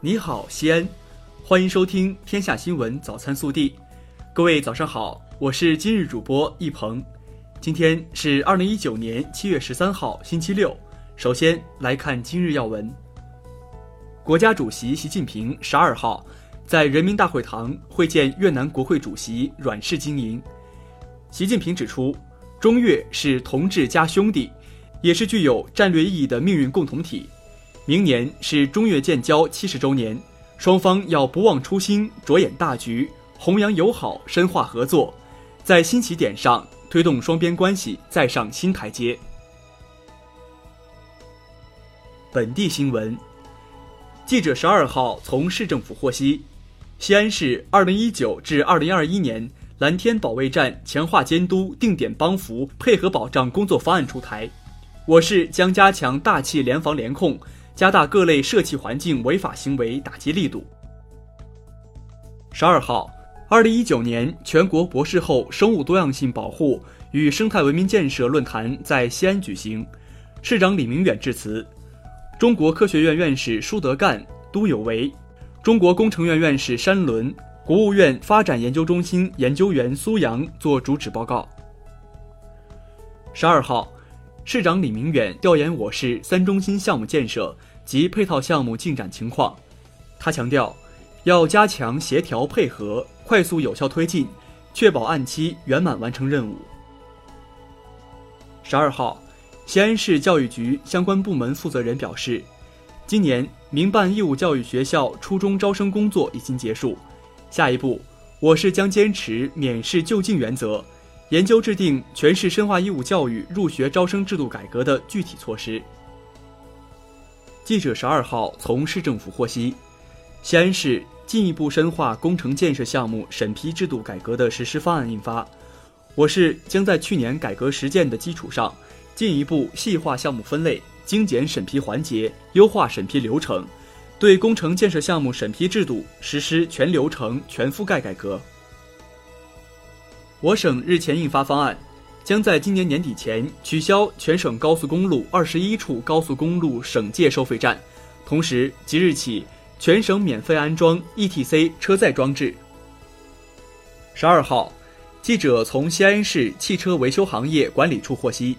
你好，西安，欢迎收听《天下新闻早餐速递》。各位早上好，我是今日主播易鹏。今天是二零一九年七月十三号，星期六。首先来看今日要闻。国家主席习近平十二号在人民大会堂会见越南国会主席阮氏金莹。习近平指出，中越是同志加兄弟，也是具有战略意义的命运共同体。明年是中越建交七十周年，双方要不忘初心，着眼大局，弘扬友好，深化合作，在新起点上推动双边关系再上新台阶。本地新闻，记者十二号从市政府获悉，西安市二零一九至二零二一年蓝天保卫战强化监督、定点帮扶、配合保障工作方案出台，我市将加强大气联防联控。加大各类涉气环境违法行为打击力度。十二号，二零一九年全国博士后生物多样性保护与生态文明建设论坛在西安举行，市长李明远致辞，中国科学院院士舒德干、都有为，中国工程院院士山伦，国务院发展研究中心研究员苏阳作主旨报告。十二号，市长李明远调研我市三中心项目建设。及配套项目进展情况，他强调，要加强协调配合，快速有效推进，确保按期圆满完成任务。十二号，西安市教育局相关部门负责人表示，今年民办义务教育学校初中招生工作已经结束，下一步，我市将坚持免试就近原则，研究制定全市深化义务教育入学招生制度改革的具体措施。记者十二号从市政府获悉，西安市进一步深化工程建设项目审批制度改革的实施方案印发。我市将在去年改革实践的基础上，进一步细化项目分类，精简审批环节，优化审批流程，对工程建设项目审批制度实施全流程、全覆盖改革。我省日前印发方案。将在今年年底前取消全省高速公路二十一处高速公路省界收费站，同时即日起全省免费安装 ETC 车载装置。十二号，记者从西安市汽车维修行业管理处获悉，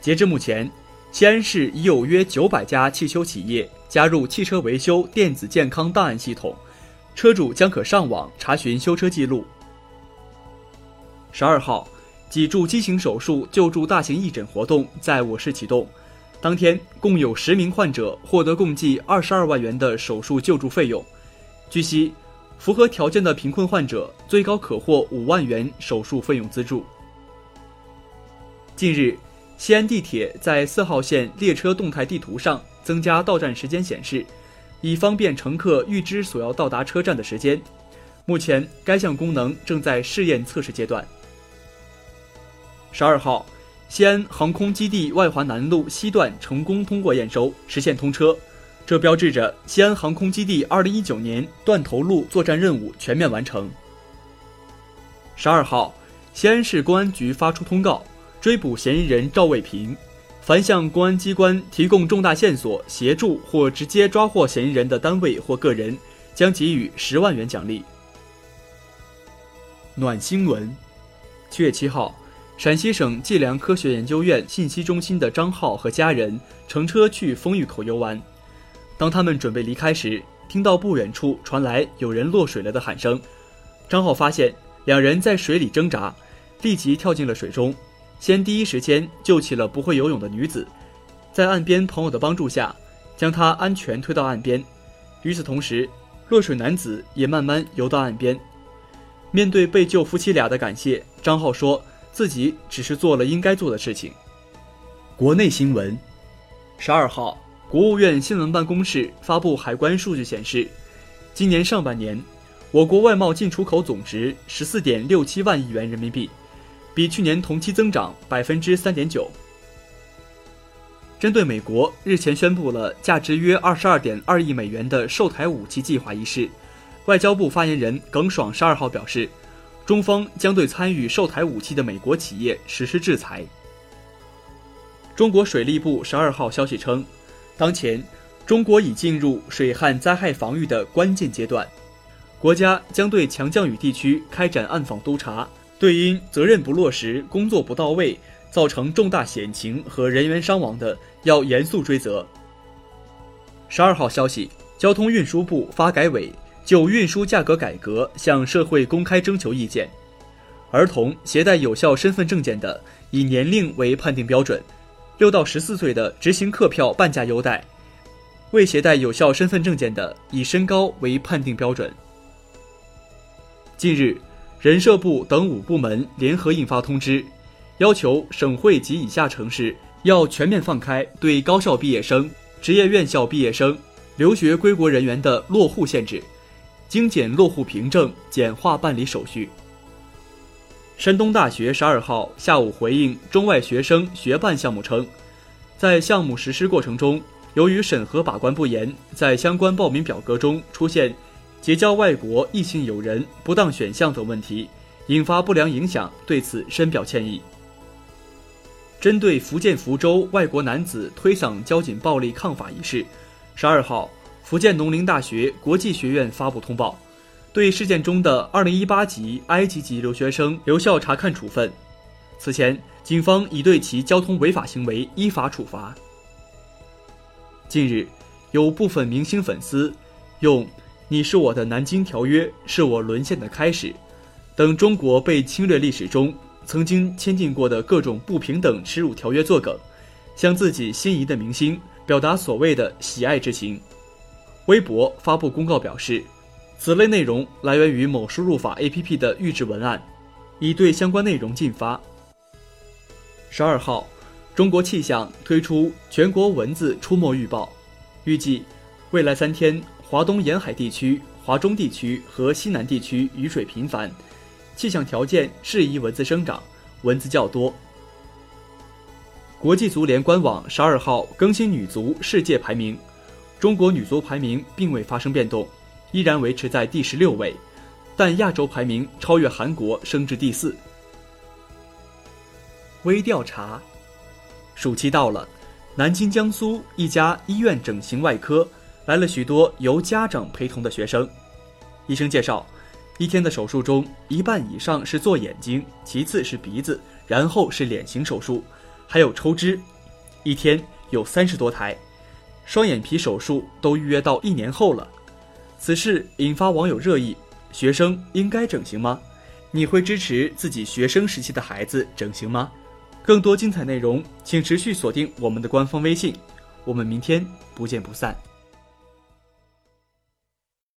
截至目前，西安市已有约九百家汽修企业加入汽车维修电子健康档案系统，车主将可上网查询修车记录。十二号。脊柱畸形手术救助大型义诊活动在我市启动，当天共有十名患者获得共计二十二万元的手术救助费用。据悉，符合条件的贫困患者最高可获五万元手术费用资助。近日，西安地铁在四号线列车动态地图上增加到站时间显示，以方便乘客预知所要到达车站的时间。目前，该项功能正在试验测试阶段。十二号，西安航空基地外环南路西段成功通过验收，实现通车，这标志着西安航空基地二零一九年断头路作战任务全面完成。十二号，西安市公安局发出通告，追捕嫌疑人赵卫平，凡向公安机关提供重大线索、协助或直接抓获嫌疑人的单位或个人，将给予十万元奖励。暖新闻，七月七号。陕西省计量科学研究院信息中心的张浩和家人乘车去丰峪口游玩，当他们准备离开时，听到不远处传来有人落水了的喊声。张浩发现两人在水里挣扎，立即跳进了水中，先第一时间救起了不会游泳的女子，在岸边朋友的帮助下，将她安全推到岸边。与此同时，落水男子也慢慢游到岸边。面对被救夫妻俩的感谢，张浩说。自己只是做了应该做的事情。国内新闻，十二号，国务院新闻办公室发布海关数据显示，今年上半年，我国外贸进出口总值十四点六七万亿元人民币，比去年同期增长百分之三点九。针对美国日前宣布了价值约二十二点二亿美元的售台武器计划一事，外交部发言人耿爽十二号表示。中方将对参与售台武器的美国企业实施制裁。中国水利部十二号消息称，当前中国已进入水旱灾害防御的关键阶段，国家将对强降雨地区开展暗访督查，对因责任不落实、工作不到位造成重大险情和人员伤亡的，要严肃追责。十二号消息，交通运输部发改委就运输价格改革向社会公开征求意见，儿童携带有效身份证件的，以年龄为判定标准，六到十四岁的执行客票半价优待。未携带有效身份证件的，以身高为判定标准。近日，人社部等五部门联合印发通知，要求省会及以下城市要全面放开对高校毕业生、职业院校毕业生、留学归国人员的落户限制，精简落户凭证，简化办理手续。山东大学十二号下午回应中外学生学办项目称，在项目实施过程中。由于审核把关不严，在相关报名表格中出现结交外国异性友人不当选项等问题，引发不良影响，对此深表歉意。针对福建福州外国男子推搡交警暴力抗法一事，十二号，福建农林大学国际学院发布通报，对事件中的二零一八级埃及籍留学生留校查看处分。此前，警方已对其交通违法行为依法处罚。近日，有部分明星粉丝用“你是我的南京条约，是我沦陷的开始”等中国被侵略历史中曾经签订过的各种不平等耻辱条约作梗，向自己心仪的明星表达所谓的喜爱之情。微博发布公告表示，此类内容来源于某输入法 APP 的预制文案，已对相关内容禁发。十二号。中国气象推出全国蚊子出没预报，预计未来三天，华东沿海地区、华中地区和西南地区雨水频繁，气象条件适宜蚊子生长，蚊子较多。国际足联官网十二号更新女足世界排名，中国女足排名并未发生变动，依然维持在第十六位，但亚洲排名超越韩国，升至第四。微调查。暑期到了，南京、江苏一家医院整形外科来了许多由家长陪同的学生。医生介绍，一天的手术中，一半以上是做眼睛，其次是鼻子，然后是脸型手术，还有抽脂，一天有三十多台。双眼皮手术都预约到一年后了。此事引发网友热议：学生应该整形吗？你会支持自己学生时期的孩子整形吗？更多精彩内容，请持续锁定我们的官方微信。我们明天不见不散。